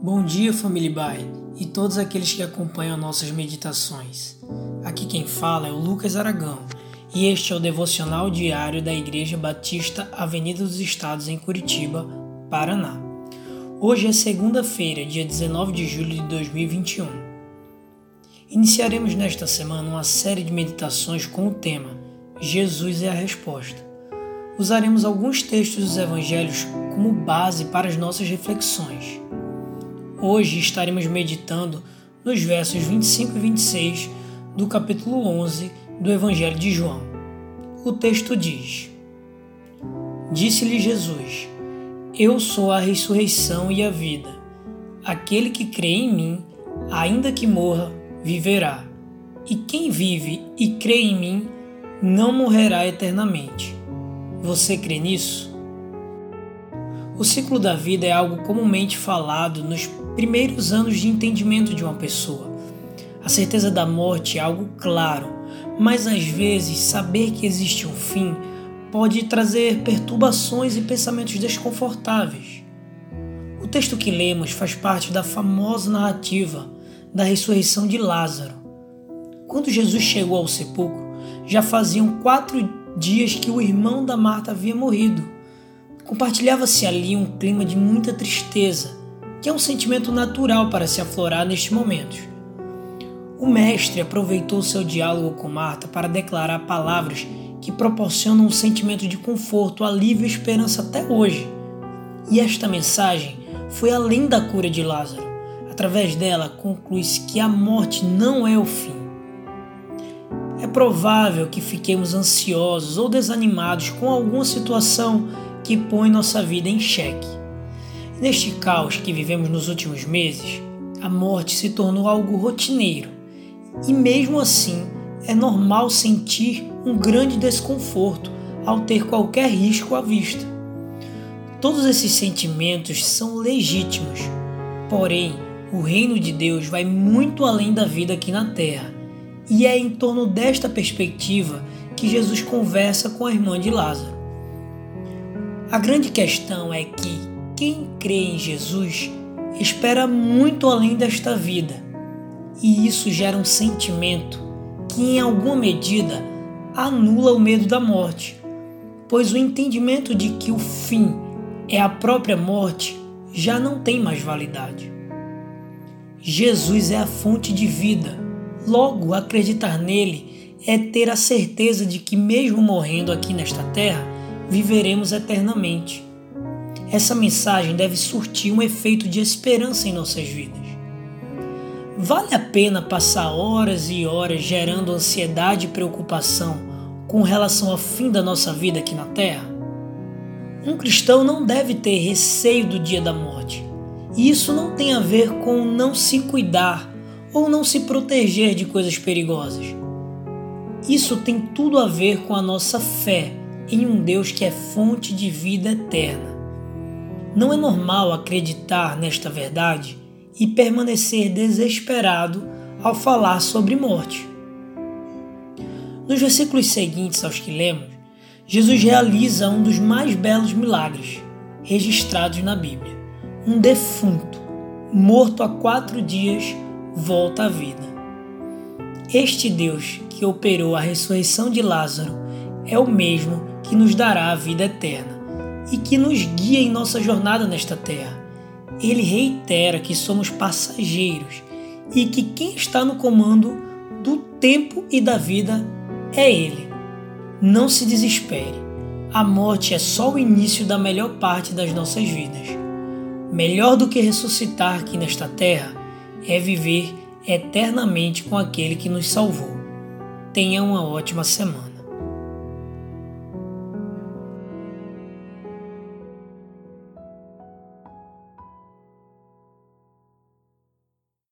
Bom dia, família Bai, e todos aqueles que acompanham nossas meditações. Aqui quem fala é o Lucas Aragão, e este é o devocional diário da Igreja Batista Avenida dos Estados em Curitiba, Paraná. Hoje é segunda-feira, dia 19 de julho de 2021. Iniciaremos nesta semana uma série de meditações com o tema Jesus é a resposta. Usaremos alguns textos dos evangelhos como base para as nossas reflexões. Hoje estaremos meditando nos versos 25 e 26 do capítulo 11 do Evangelho de João. O texto diz: Disse-lhe Jesus: Eu sou a ressurreição e a vida. Aquele que crê em mim, ainda que morra, viverá. E quem vive e crê em mim, não morrerá eternamente. Você crê nisso? O ciclo da vida é algo comumente falado nos primeiros anos de entendimento de uma pessoa. A certeza da morte é algo claro, mas às vezes saber que existe um fim pode trazer perturbações e pensamentos desconfortáveis. O texto que lemos faz parte da famosa narrativa da ressurreição de Lázaro. Quando Jesus chegou ao sepulcro, já faziam quatro dias que o irmão da Marta havia morrido. Compartilhava-se ali um clima de muita tristeza, que é um sentimento natural para se aflorar nestes momentos. O mestre aproveitou seu diálogo com Marta para declarar palavras que proporcionam um sentimento de conforto, alívio e esperança até hoje. E esta mensagem foi além da cura de Lázaro. Através dela, conclui-se que a morte não é o fim. É provável que fiquemos ansiosos ou desanimados com alguma situação que põe nossa vida em xeque. Neste caos que vivemos nos últimos meses, a morte se tornou algo rotineiro e, mesmo assim, é normal sentir um grande desconforto ao ter qualquer risco à vista. Todos esses sentimentos são legítimos, porém, o reino de Deus vai muito além da vida aqui na terra, e é em torno desta perspectiva que Jesus conversa com a irmã de Lázaro. A grande questão é que quem crê em Jesus espera muito além desta vida, e isso gera um sentimento que, em alguma medida, anula o medo da morte, pois o entendimento de que o fim é a própria morte já não tem mais validade. Jesus é a fonte de vida, logo, acreditar nele é ter a certeza de que, mesmo morrendo aqui nesta terra, viveremos eternamente. Essa mensagem deve surtir um efeito de esperança em nossas vidas. Vale a pena passar horas e horas gerando ansiedade e preocupação com relação ao fim da nossa vida aqui na Terra? Um cristão não deve ter receio do dia da morte. E isso não tem a ver com não se cuidar ou não se proteger de coisas perigosas. Isso tem tudo a ver com a nossa fé em um Deus que é fonte de vida eterna. Não é normal acreditar nesta verdade e permanecer desesperado ao falar sobre morte. Nos versículos seguintes aos que lemos, Jesus realiza um dos mais belos milagres registrados na Bíblia. Um defunto, morto há quatro dias, volta à vida. Este Deus que operou a ressurreição de Lázaro é o mesmo que nos dará a vida eterna e que nos guia em nossa jornada nesta terra. Ele reitera que somos passageiros e que quem está no comando do tempo e da vida é Ele. Não se desespere. A morte é só o início da melhor parte das nossas vidas. Melhor do que ressuscitar aqui nesta terra é viver eternamente com aquele que nos salvou. Tenha uma ótima semana.